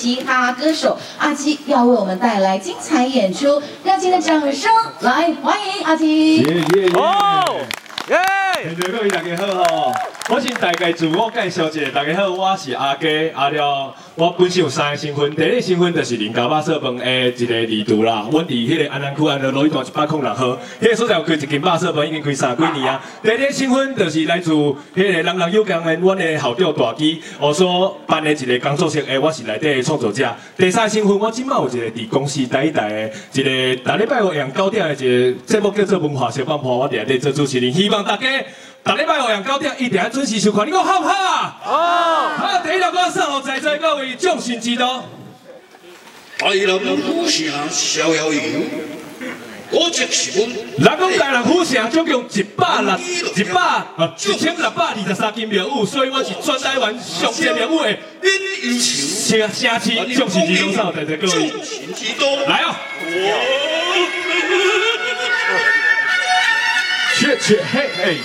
嘻哈歌手阿基要为我们带来精彩演出，热情的掌声来欢迎阿基。耶耶耶！耶！各位大家好吼，我先大概自我介绍一下，大家好，我是阿基阿廖。我本身有三个身份，第一个身份就是林家肉色饭的一个二度啦。阮伫迄个安南区安乐路一段一百零六号，迄、个所在有开一间肉色饭，已经开三几年啊。第二个身份就是来自迄个人人有讲的，阮的校长大基，我所办的一个工作室，诶，我是内底的创作者。第三个身份，我即马有一个伫公司第一代的一个逐礼拜五下午九点的一个节目叫做文化小帮派，我伫内底做主持人，希望大家。逐礼拜五下午九点一定要准时收看，你讲好不好啊？好。好，第一条歌送予在座各位众神之道。大人府城逍遥游，我就是阮。人讲大人府城总共一百六一百啊一千六百二十三间庙宇，所以我是全台湾上济庙宇的人气城市众神之道，在座各位。众神之道，来哦。切切嘿嘿。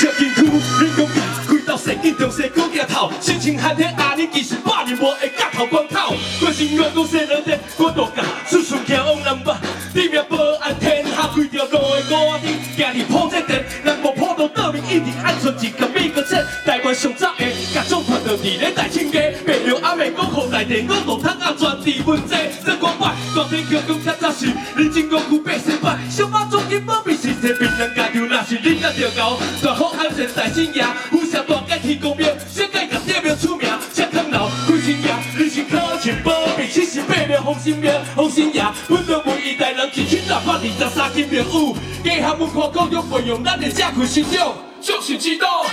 这间区，你讲开到世纪中西古镜头，心情寒天阿你其实百年无会夹头光头，关心我讲西两点，我大甲叔叔行往南北，地面保安天下规条路的高低，行哩破这点，人无破到倒面一定安存一个美国车，台湾上早的甲种团到伫咧大清街，白龙阿妹讲好在地，我路通阿全伫问题，真光摆，大天桥讲较早是，你真讲古百姓摆，小马总经保庇是这边人。家就那是恁那条狗，大好安全在新营，富士大街天公庙，世界甲地庙出名，吃汤楼开新营，你是靠钱保庇，其实白庙红心庙，红心爷，阮都每一代人。一千六百二十三间庙宇，家下文化教育培养咱的社区信仰，众神之道，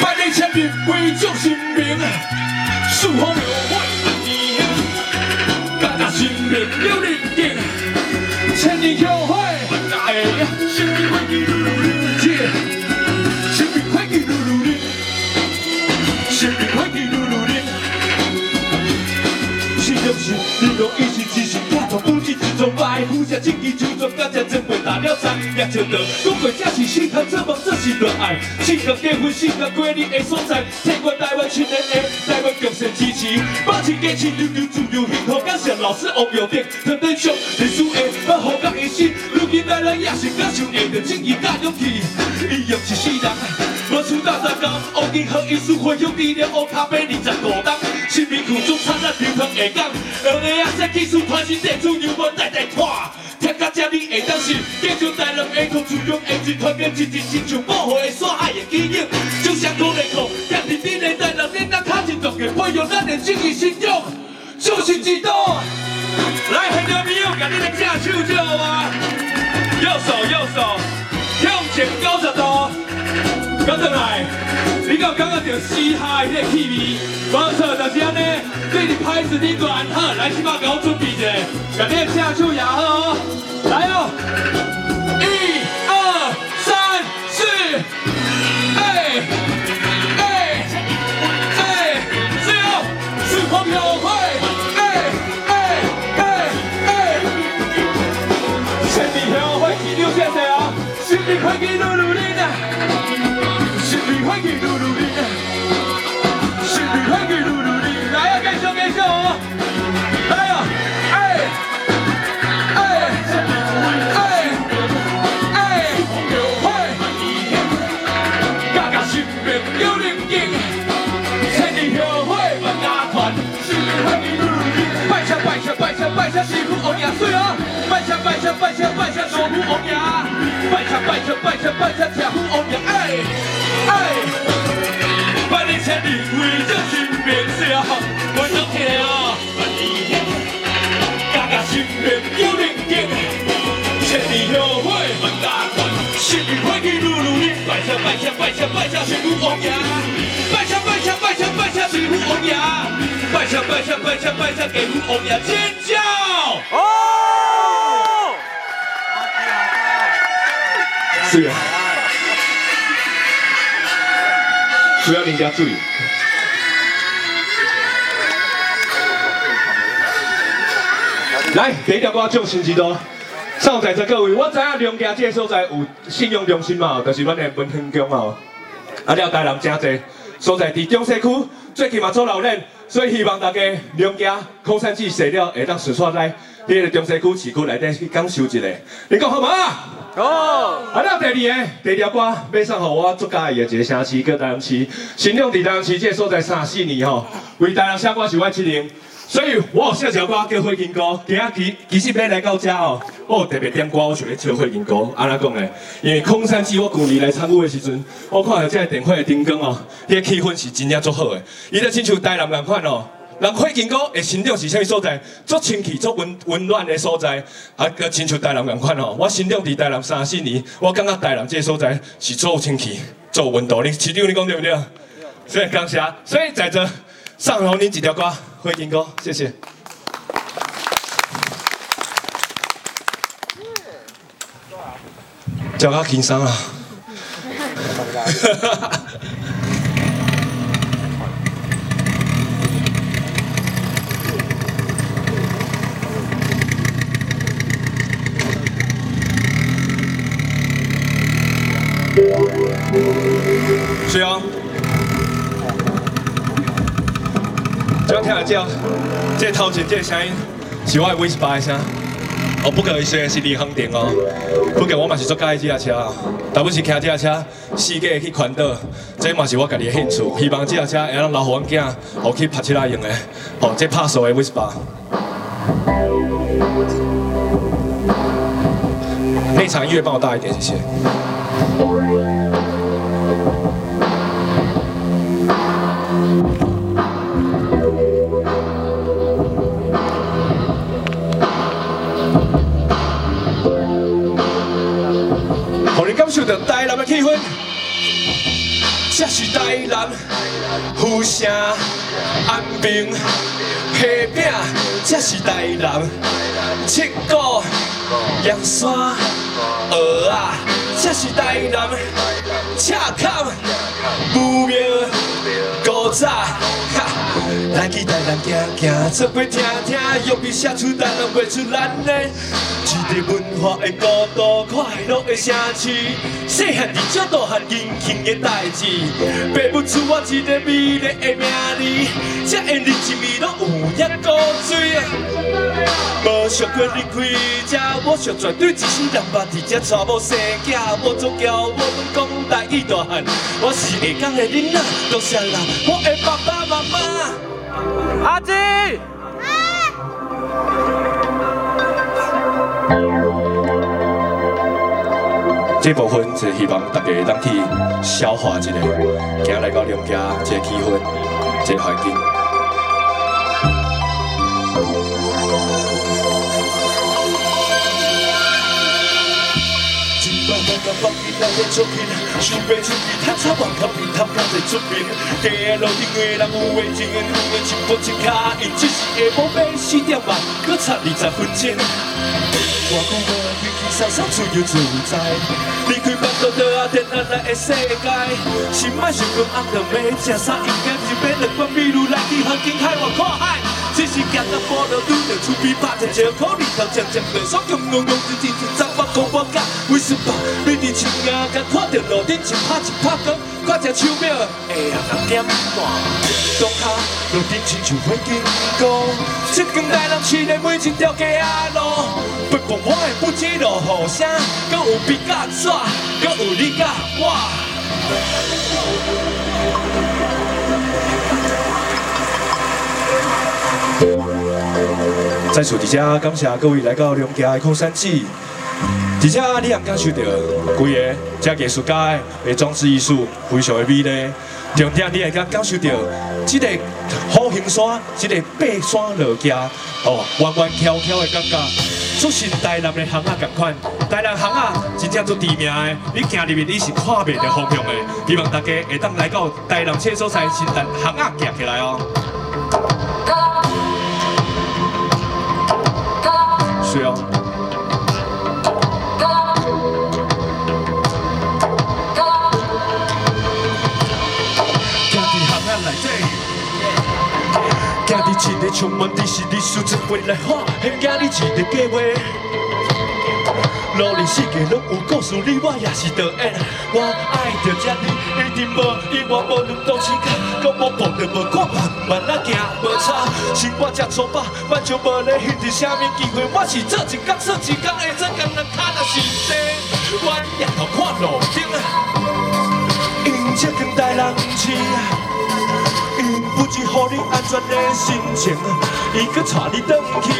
百年千年为众神明，四方庙会万年兴，家家新庙有灵验，千年后会哎呀，新年会崇拜，互相敬意就做感情真会打了仗，也晓得讲过这是心疼这么这是热爱，性格结婚性格过日的所在，听过台湾青年的台湾共生支持，把钱给钱留留自由幸福感谢老师王耀典，特别上历史的把好感一生，如今来人也是感受爱的正义甲勇气，伊用一世人，无出大三江，王金和艺术会用力量乌卡贝二十五档，新民苦中灿烂流通下岗，两个亚赛技术传承地主牛文代代传，听甲这里会当是，继续带人下土自用，一直团结一致，亲像保护的山海的基因，就像土内裤，家己底内带人脸蛋卡紧，独个培养咱的正义信仰，众神之道，来，朋友朋友，甲恁的正手就好啊，右手右手，向前高，你敢感觉到嘻哈的那个气味？没错，就是安尼，对你拍子你都安好，来，起码给我准备一下，甲你的正手也好哦，来哦，一二三四，哎哎哎，最后四方庙会，哎哎哎哎，千里庙会记住谢谢啊，新年快乐努努力的，新年快乐努师傅王爷水啊，拜车拜车拜车拜车师傅王爷，拜车拜车拜车拜车车夫王爷，哎哎，百年千里为这新面笑，我想听啊，家家新年有灵境，千里庙会万家团，新年快乐努努力，拜车拜车拜车拜车师傅王爷，拜车拜车拜车拜车师傅王爷，拜车拜车拜车拜车给父王爷尖叫。哦，是啊，需要人家注意。来，第一条歌众神之道，上在座各位，我知影龙家这个所在有信用中心嘛，就是阮的文衡宫嘛。啊了台人真济所在伫中西区，最近嘛做老练，所以希望大家龙家空山祭谢了，会当顺顺来，迄个中西区市区内底去感受一下。你讲好吗？哦。啊那第二个，第二条歌，马上互我最喜欢的一个城市叫台南市，新娘伫台南市这个所在三四年吼，为台南写歌是我责任。所以我有写一条歌叫《火金歌》，今仔其其实要来到这哦，我有特别点歌，我想要唱《火金歌》，安怎讲呢？因为空山祭我旧年来参与的时阵，我看到这个电火的灯光哦，迄个气氛是真正足好的。伊就亲像台南咁款哦，人火金歌的心中是啥物所在？足清气、足温温暖的所在，啊，个亲像台南咁款哦。我心中伫台南三四年，我感觉台南这个所在是足清气、足温度。你市长你讲对不对？所以感谢，所以在这送给您一条歌。火金哥，谢谢。叫较轻松啊！水哦。这样听得到，这头前这个声音是我的 Vespa 的声，哦，不过伊虽然是离合电哦，不过我嘛是做开这辆车，但不是开这辆车，四界去环岛，这嘛是我家己的兴趣，希望这辆车会让留给阮囝，好去拍车来用的，哦，这拍手的 Vespa。内场音乐帮我大一点，谢谢。着台南的气氛，这是台南，富城、安平、虾饼，这是台南，七股、阳山、蚵仔，这是台南，赤崁、武庙、古早。来去台南行行，做伙听听，用笔写出台南画出咱的。一个文化的国度，快乐的城市。细汉伫这大汉年轻的代志，爸母赐我一个美丽的名字，这的日子味拢有影古锥。无想过离开这，我想绝对一世人捌伫这娶某生囝，我总叫我讲大义大汉，我是下港的囡仔，多谢啦，我的爸爸妈妈。阿姊，这部分是希望大家当去消化一下，行来到娘家这个气氛，这个环境。来日出勤，想要出去探查网咖平探，刚才出面。街路顶的人有的情缘，有的一步一脚印，只是下晡要四点半，搁差二十分钟。我讲我开开心心自由自在，离开办公桌啊，电脑内的世界。心爱想讲暗顿要吃啥，应该是买两罐米露来去环境海外看海。只是行到半路拄着厝边拍一只苦力头，渐渐地爽，用用用，一天天走我过我家，为什么？你伫厝边甲看着路顶一拍一拍光，看只树苗会让人点半。当下路顶亲像火金光，这间台南市的每一条街仔路，不管我的不知路雨声，阁有笔甲纸，阁有你甲我。在厝底下，感谢各位来到娘家的空山祭。底下你也感受到，规个这艺术家的装置艺术非常的美丽。重点你也感感受到，这个好行山，这个爬山落架，哦，弯弯翘翘的感觉，出身台南的巷仔同款。台南巷仔真正足知名的，你行入面你是看不到方向的。希望大家会当来到台南这所在，先等巷仔行起来哦。充满历史的数字未来化，很惊你一个计划。努力世界拢有故事，你我也是导演。我爱着这里，一定无意外，无论多时间，搁无碰到无看慢慢仔行无差。生活这粗暴，万就无咧限制啥物机会。我是做一工算一工，下做工人脚若是地，我抬头看路顶，因这更待人饲。因不知乎你安全的心情，伊阁带你转去。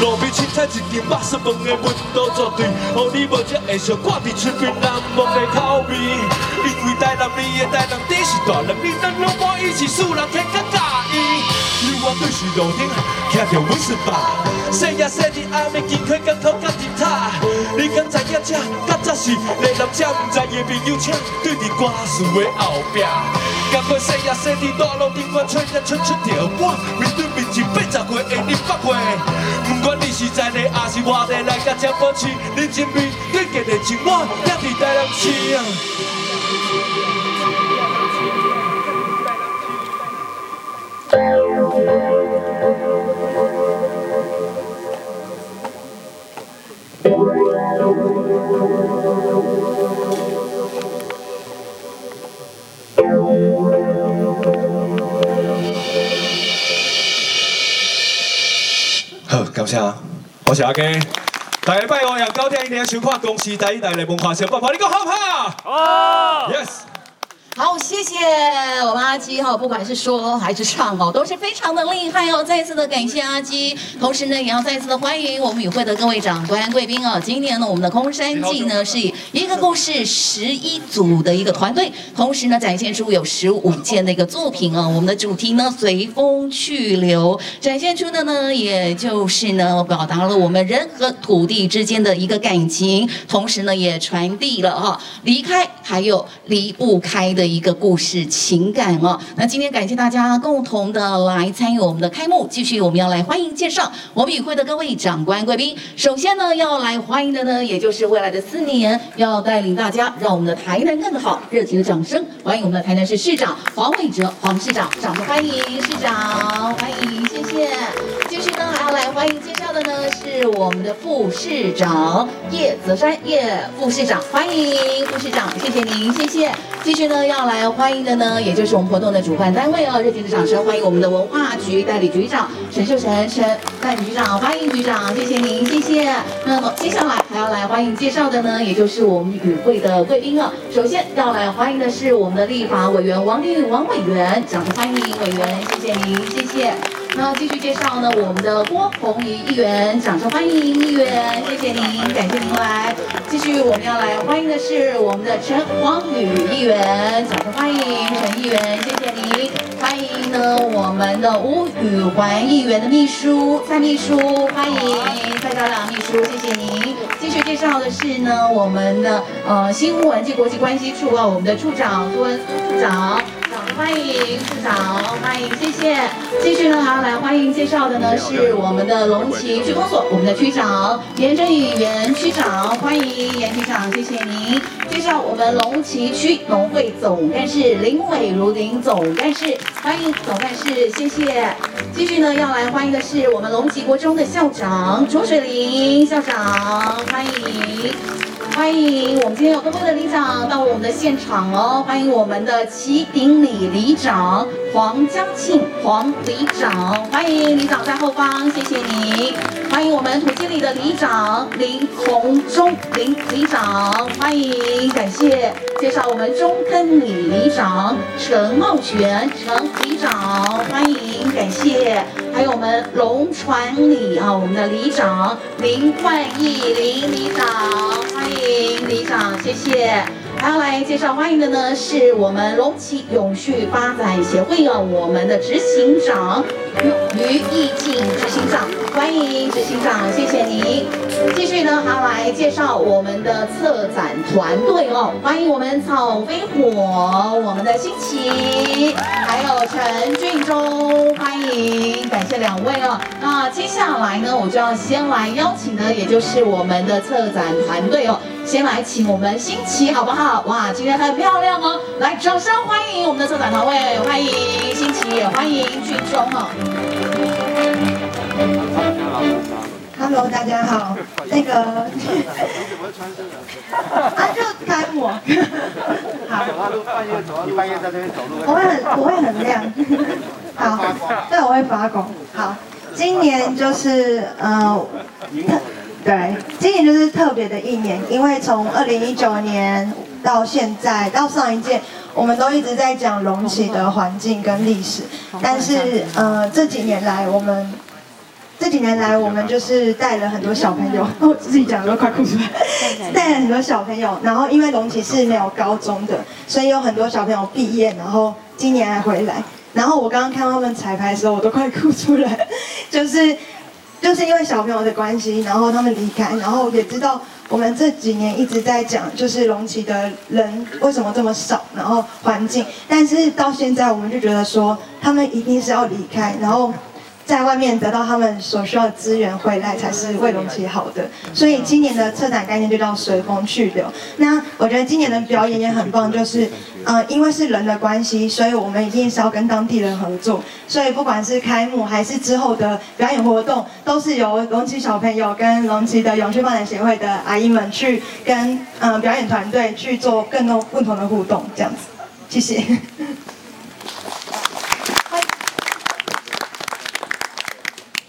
路边凊彩一间肉松饭的温度绝对，乎你无才会想挂伫嘴边难忘的口味。因为台南你的台南地是大人，你当老母伊是素人，天甲介意。你我对视路顶，徛着温室吧，细夜细日暗暝经过港口甲日塔。你敢知影这，甲早是内南这毋知的朋友，请对伫歌词的后壁。甲过细夜细日大路顶，我吹呀吹出条我面对面前八十岁的你百岁。不管你是在地还是外地来甲这保持你前面对家的情，我也伫台南好，啊，我是阿基，大家拜五夜九点一定要收看公司第一台的文化小爆爆，你讲好不好？好，Yes。好，谢谢我们阿基哈，不管是说还是唱哦，都是非常的厉害哦。再次的感谢阿基，同时呢，也要再次的欢迎我们与会的各位长官贵宾哦。今年呢，我们的空山记呢是以一个故事十一组的一个团队，同时呢展现出有十五件的一个作品哦。我们的主题呢随风去留，展现出的呢也就是呢表达了我们人和土地之间的一个感情，同时呢也传递了哈离开还有离不开的。一个故事情感哦，那今天感谢大家共同的来参与我们的开幕，继续我们要来欢迎介绍我们与会的各位长官贵宾。首先呢，要来欢迎的呢，也就是未来的四年要带领大家让我们的台南更好，热情的掌声欢迎我们的台南市市长黄伟哲黄市长，掌声欢迎市长，欢迎，谢谢。继续呢，还要来欢迎介绍的呢是我们的副市长叶泽山叶副市长，欢迎副市长，谢谢您，谢谢。继续呢要。来欢迎的呢，也就是我们活动的主办单位哦，热情的掌声欢迎我们的文化局代理局长陈秀成陈代局长，欢迎局长，谢谢您，谢谢。那么接下来还要来欢迎介绍的呢，也就是我们与会的贵宾了。首先要来欢迎的是我们的立法委员王定宇王委员，掌声欢迎委员，谢谢您，谢谢。那继续介绍呢，我们的郭宏仪议员，掌声欢迎议员，谢谢您，感谢您。来。继续我们要来欢迎的是我们的陈黄宇议员，掌声欢迎陈议员，谢谢您。欢迎呢我们的吴宇环议员的秘书蔡秘书，欢迎蔡昭良秘书，谢谢您。继续介绍的是呢我们的呃新闻及国际关系处啊，我们的处长苏文苏处长。欢迎处长，欢迎，继续呢，还要来欢迎介绍的呢是我们的龙旗区公所，我们的区长严正宇严区长，欢迎严区长，谢谢您。介绍我们龙旗区农会总干事林伟如林总干事，欢迎总干事，谢谢。继续呢，要来欢迎的是我们龙旗国中的校长卓水林校长，欢迎。欢迎我们今天有更多的里长到我们的现场哦！欢迎我们的旗鼎里里长黄江庆黄里长，欢迎里长在后方，谢谢你。欢迎我们土基里的里长林红忠林里长，欢迎感谢介绍我们中坑里里长陈茂全陈里长，欢迎感谢。还有我们龙船里啊，我们的里长林焕义林里长，欢迎里长，谢谢。还要来介绍欢迎的呢，是我们龙旗永续发展协会啊，我们的执行长于于义进执行长，欢迎执行长，谢谢您。继续呢，还来介绍我们的策展团队哦，欢迎我们草飞火，我们的新奇，还有陈俊忠，欢迎，感谢两位哦。那接下来呢，我就要先来邀请呢，也就是我们的策展团队哦。先来请我们新奇好不好？哇，今天很漂亮哦！来，掌声欢迎我们的策展团队，欢迎新奇，也欢迎俊忠哦。Hello，大家好。那个，啊，就开幕。好。你半夜在这边走路。我会很，我会很亮。好，对，我会发光。好，今年就是呃，对，今年就是特别的一年，因为从二零一九年到现在到上一届，我们都一直在讲隆起的环境跟历史，但是呃这几年来我们。这几年来，我们就是带了很多小朋友，我自己讲的都快哭出来。带了很多小朋友，然后因为龙崎是没有高中的，所以有很多小朋友毕业，然后今年还回来。然后我刚刚看到他们彩排的时候，我都快哭出来，就是就是因为小朋友的关系，然后他们离开，然后也知道我们这几年一直在讲，就是龙崎的人为什么这么少，然后环境，但是到现在我们就觉得说，他们一定是要离开，然后。在外面得到他们所需要的资源回来才是为龙崎好的，所以今年的策展概念就叫随风去留。那我觉得今年的表演也很棒，就是，呃，因为是人的关系，所以我们一定是要跟当地人合作。所以不管是开幕还是之后的表演活动，都是由龙崎小朋友跟龙崎的永续发展协会的阿姨们去跟呃表演团队去做更多不同的互动，这样子。谢谢。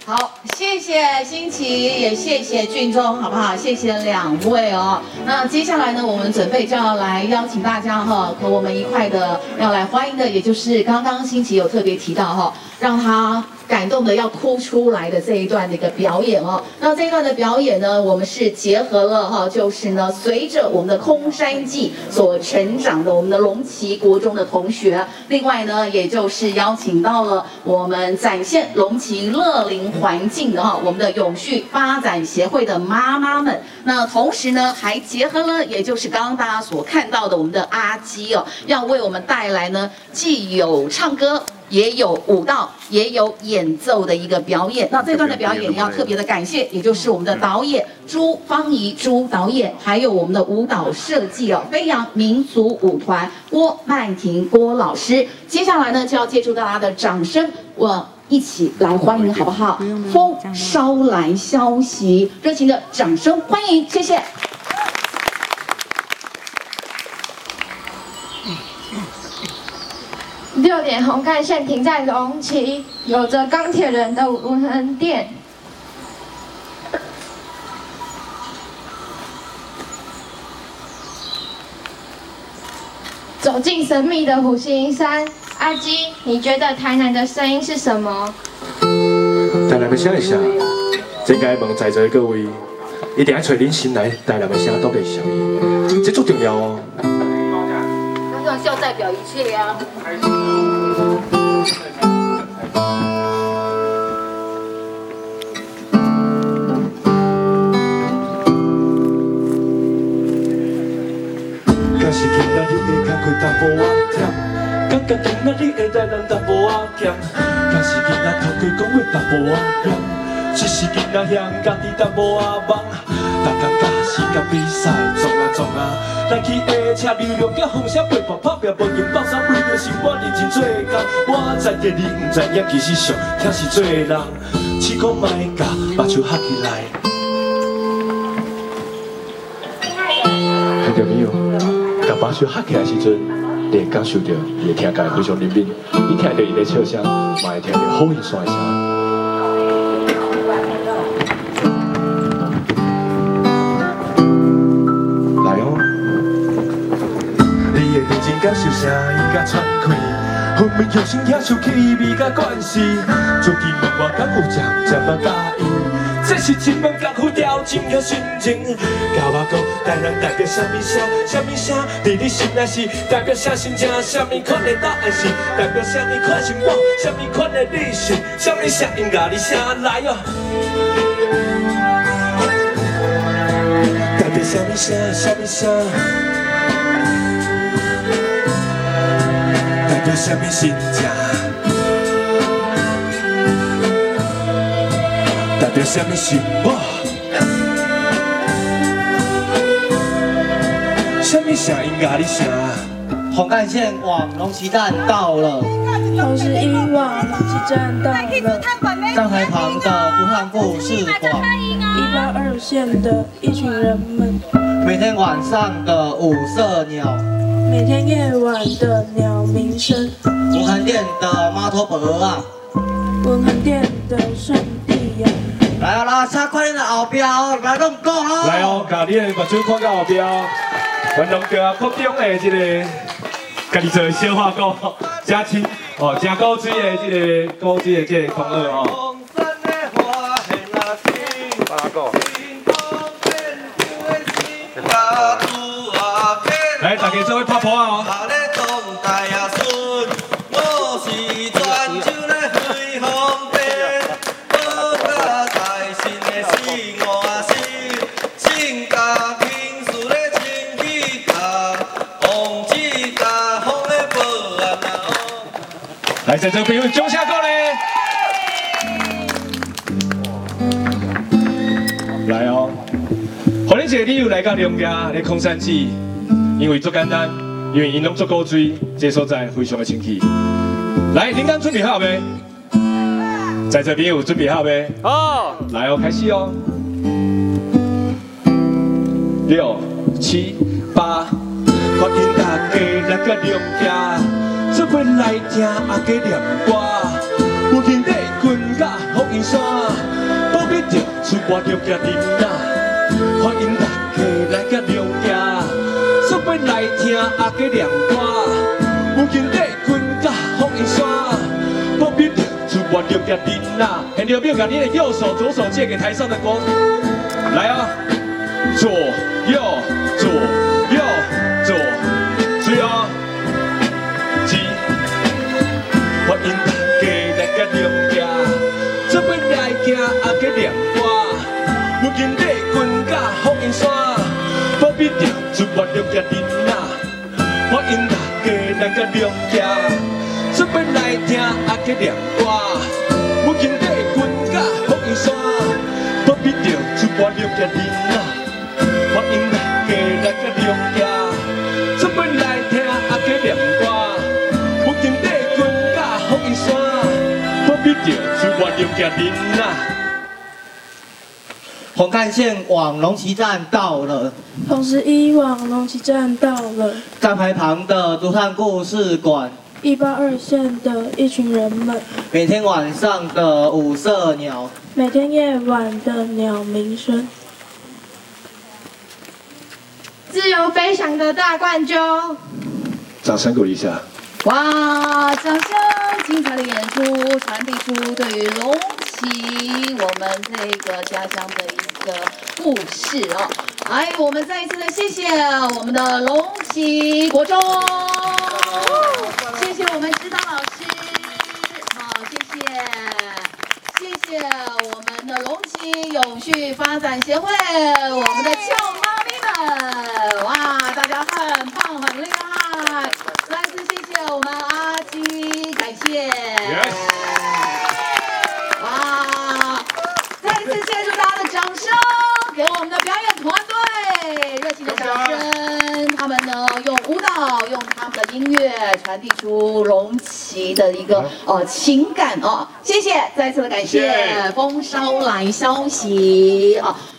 好，谢谢新奇，也谢谢俊忠，好不好？谢谢两位哦。那接下来呢，我们准备就要来邀请大家哈，和我们一块的要来欢迎的，也就是刚刚新奇有特别提到哈，让他。感动的要哭出来的这一段的一个表演哦，那这一段的表演呢，我们是结合了哈，就是呢，随着我们的空山记所成长的我们的龙旗国中的同学，另外呢，也就是邀请到了我们展现龙旗乐龄环境的哈，我们的永续发展协会的妈妈们，那同时呢，还结合了，也就是刚刚大家所看到的我们的阿基哦，要为我们带来呢，既有唱歌。也有舞蹈，也有演奏的一个表演。那这段的表演要特别的感谢，也就是我们的导演朱芳仪朱导演，还有我们的舞蹈设计哦，飞扬民族舞团郭曼婷郭老师。接下来呢，就要借助大家的掌声，我一起来欢迎，好不好？风捎来消息，热情的掌声欢迎，谢谢。六点红干线停在龙崎，有着钢铁人的无人店。走进神秘的虎形山，阿基，你觉得台南的声音是什么？台南的声是啥？这该问在座的各位，一定要找恁心内台南的声到底是啥？这最重要哦。表一切呀！若是今仔日会较开淡薄仔忝，感觉今仔日会来人淡薄仔咸，若是今仔头家讲话淡薄仔咸，只是今仔嫌家己淡薄仔忙，大家假时甲比赛撞啊撞啊。来去下车流量甲风声，陪伴拍拼，无用放三倍的生活认真做工。我知影你毋知影，其实上听是做人，试看卖甲目睭合起来。听到没有？甲目睭合起来时阵，你会感受到，你会听起来非常灵敏。你听到伊的笑声，嘛会听到好运算的声。感受声音甲喘气，分明用心享受气味甲关系。最近问我敢有渐渐啊介意，这是真难克服掉真的心情。甲我讲，台南代表什么声？什么声？伫你心内是代表啥心情？什么款的答案是代表什么款生活？什么款的历史？什么声音甲你声来哟？代表什么声？什么声？什么心情？代表什么？什么声音？红干线往龙旗站到了，同时一往龙崎站到了，站台旁的武汉故事馆，一八二线的一群人们，每天晚上的五色鸟，每天夜晚的鸟鸣声，文横店的妈托婆啊，文横店的圣地呀，来啊拉车，快点的后标，来弄够哦，来哦，把你的目睭看到后标，运动队扩张的这个。家己做小花鼓，真亲哦，真古锥的这个古锥的这个狂二哦。来，大家做位拍婆啊！来，在这边中下过来。来欢迎这个旅游来到龙家的空山寺，因为足简单，因为因拢足古锥，这所在非常的清气。来，铃铛准备好没？在这边有准备好没？好，来哦，开始哦。六七八，欢迎大家来到龙家。做伙来听阿哥念歌，有兄弟困甲福音山，保庇着出外着家庭仔。欢迎大家来甲龙家，做伙来听阿哥念歌，有兄弟困甲福音山，保庇着出外着家庭仔。现在表演你的右手、左手借给台上的光，来啊，左右左右左，注意啊。阿哥念歌，有兄弟困甲福音山，保庇着出外着家庭仔。欢迎大家来甲龙家，做伙来听阿哥念歌，有兄弟困甲福音山，保庇着出外着家庭仔。欢迎大家来甲龙家，做伙来听阿哥念歌，有兄弟困甲福音山，保庇着出外着家庭仔。红干线往龙旗站到了，同时一往龙旗站到了，站牌旁的竹炭故事馆，一八二线的一群人们，每天晚上的五色鸟，每天夜晚的鸟鸣声，自由飞翔的大冠鷲，掌声鼓励一下。哇！掌声！精彩的演出传递出对于龙旗我们这个家乡的的故事啊！来，我们再一次的谢谢我们的龙旗国中，谢谢我们指导老师，好，谢谢，谢谢我们的龙旗永续发展协会，我们的俏妈咪们，哇，大家很棒，很厉害。我们阿基，感谢。Yes. 哇！再一次献出大家的掌声，给我们的表演团队热情的掌声。他们呢，用舞蹈，用他们的音乐，传递出龙旗的一个呃情感哦。谢谢，再次的感谢。风捎来消息啊。